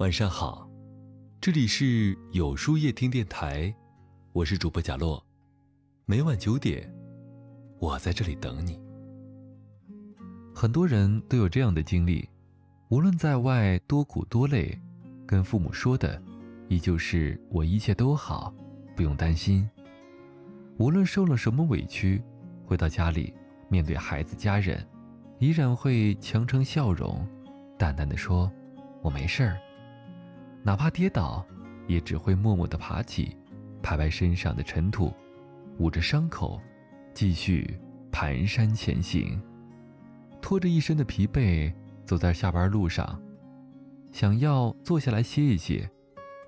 晚上好，这里是有书夜听电台，我是主播贾洛，每晚九点，我在这里等你。很多人都有这样的经历，无论在外多苦多累，跟父母说的，依旧是我一切都好，不用担心。无论受了什么委屈，回到家里面对孩子家人，依然会强撑笑容，淡淡的说：“我没事儿。”哪怕跌倒，也只会默默地爬起，拍拍身上的尘土，捂着伤口，继续蹒跚前行。拖着一身的疲惫，走在下班路上，想要坐下来歇一歇，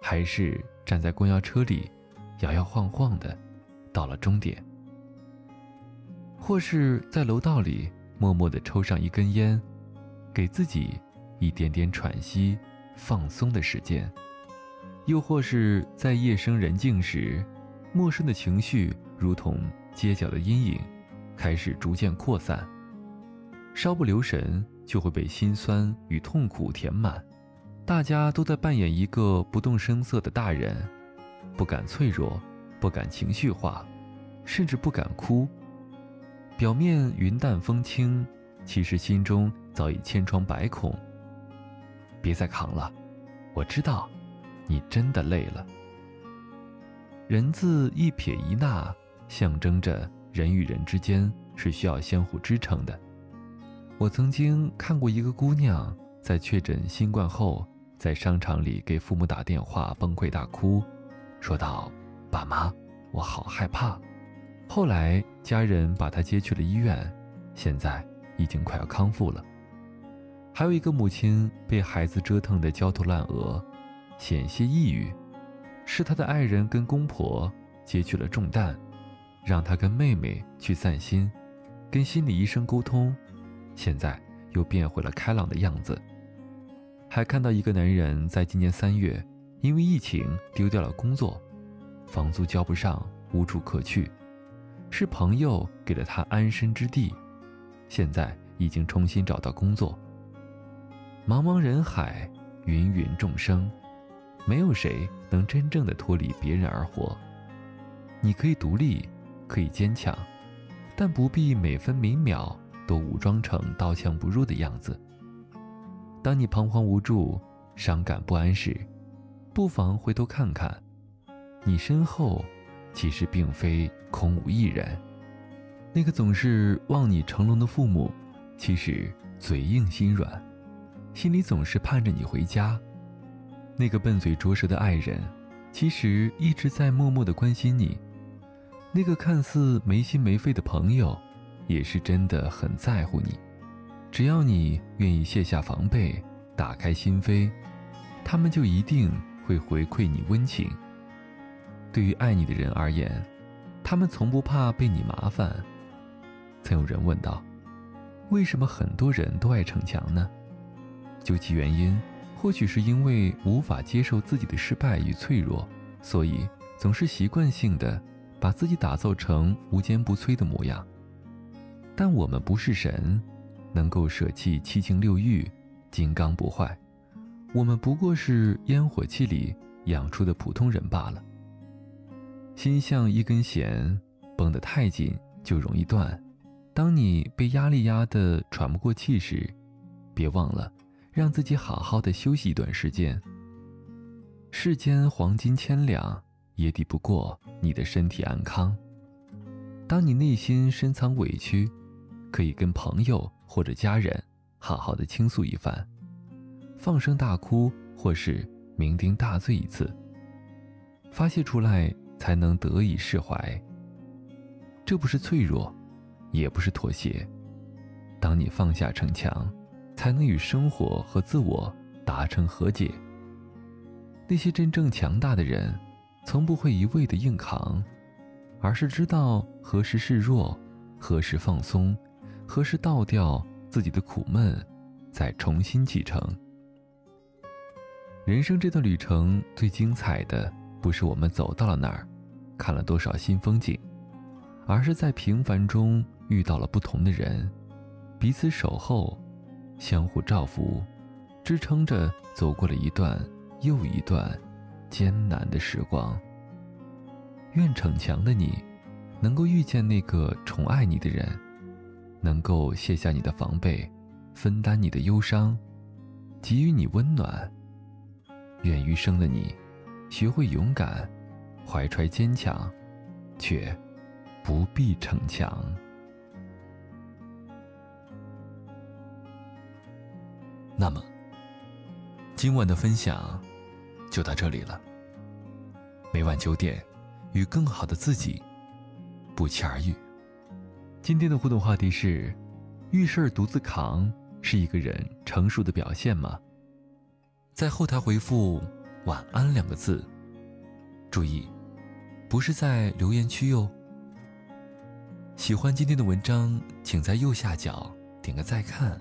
还是站在公交车里，摇摇晃晃的，到了终点。或是在楼道里默默地抽上一根烟，给自己一点点喘息。放松的时间，又或是在夜深人静时，陌生的情绪如同街角的阴影，开始逐渐扩散，稍不留神就会被心酸与痛苦填满。大家都在扮演一个不动声色的大人，不敢脆弱，不敢情绪化，甚至不敢哭。表面云淡风轻，其实心中早已千疮百孔。别再扛了，我知道，你真的累了。人字一撇一捺，象征着人与人之间是需要相互支撑的。我曾经看过一个姑娘在确诊新冠后，在商场里给父母打电话崩溃大哭，说道：“爸妈，我好害怕。”后来家人把她接去了医院，现在已经快要康复了。还有一个母亲被孩子折腾得焦头烂额，险些抑郁，是她的爱人跟公婆接去了重担，让她跟妹妹去散心，跟心理医生沟通，现在又变回了开朗的样子。还看到一个男人在今年三月因为疫情丢掉了工作，房租交不上，无处可去，是朋友给了他安身之地，现在已经重新找到工作。茫茫人海，芸芸众生，没有谁能真正的脱离别人而活。你可以独立，可以坚强，但不必每分每秒都武装成刀枪不入的样子。当你彷徨无助、伤感不安时，不妨回头看看，你身后其实并非空无一人。那个总是望你成龙的父母，其实嘴硬心软。心里总是盼着你回家，那个笨嘴拙舌的爱人，其实一直在默默的关心你；那个看似没心没肺的朋友，也是真的很在乎你。只要你愿意卸下防备，打开心扉，他们就一定会回馈你温情。对于爱你的人而言，他们从不怕被你麻烦。曾有人问道：“为什么很多人都爱逞强呢？”究其原因，或许是因为无法接受自己的失败与脆弱，所以总是习惯性的把自己打造成无坚不摧的模样。但我们不是神，能够舍弃七情六欲，金刚不坏。我们不过是烟火气里养出的普通人罢了。心像一根弦，绷得太紧就容易断。当你被压力压得喘不过气时，别忘了。让自己好好的休息一段时间。世间黄金千两，也抵不过你的身体安康。当你内心深藏委屈，可以跟朋友或者家人好好的倾诉一番，放声大哭，或是酩酊大醉一次，发泄出来才能得以释怀。这不是脆弱，也不是妥协。当你放下逞强。才能与生活和自我达成和解。那些真正强大的人，从不会一味的硬扛，而是知道何时示弱，何时放松，何时倒掉自己的苦闷，再重新启程。人生这段旅程最精彩的，不是我们走到了哪儿，看了多少新风景，而是在平凡中遇到了不同的人，彼此守候。相互照拂，支撑着走过了一段又一段艰难的时光。愿逞强的你，能够遇见那个宠爱你的人，能够卸下你的防备，分担你的忧伤，给予你温暖。愿余生的你，学会勇敢，怀揣坚强，却不必逞强。那么，今晚的分享就到这里了。每晚九点。与更好的自己不期而遇。今天的互动话题是：遇事儿独自扛是一个人成熟的表现吗？在后台回复“晚安”两个字，注意，不是在留言区哟。喜欢今天的文章，请在右下角点个再看，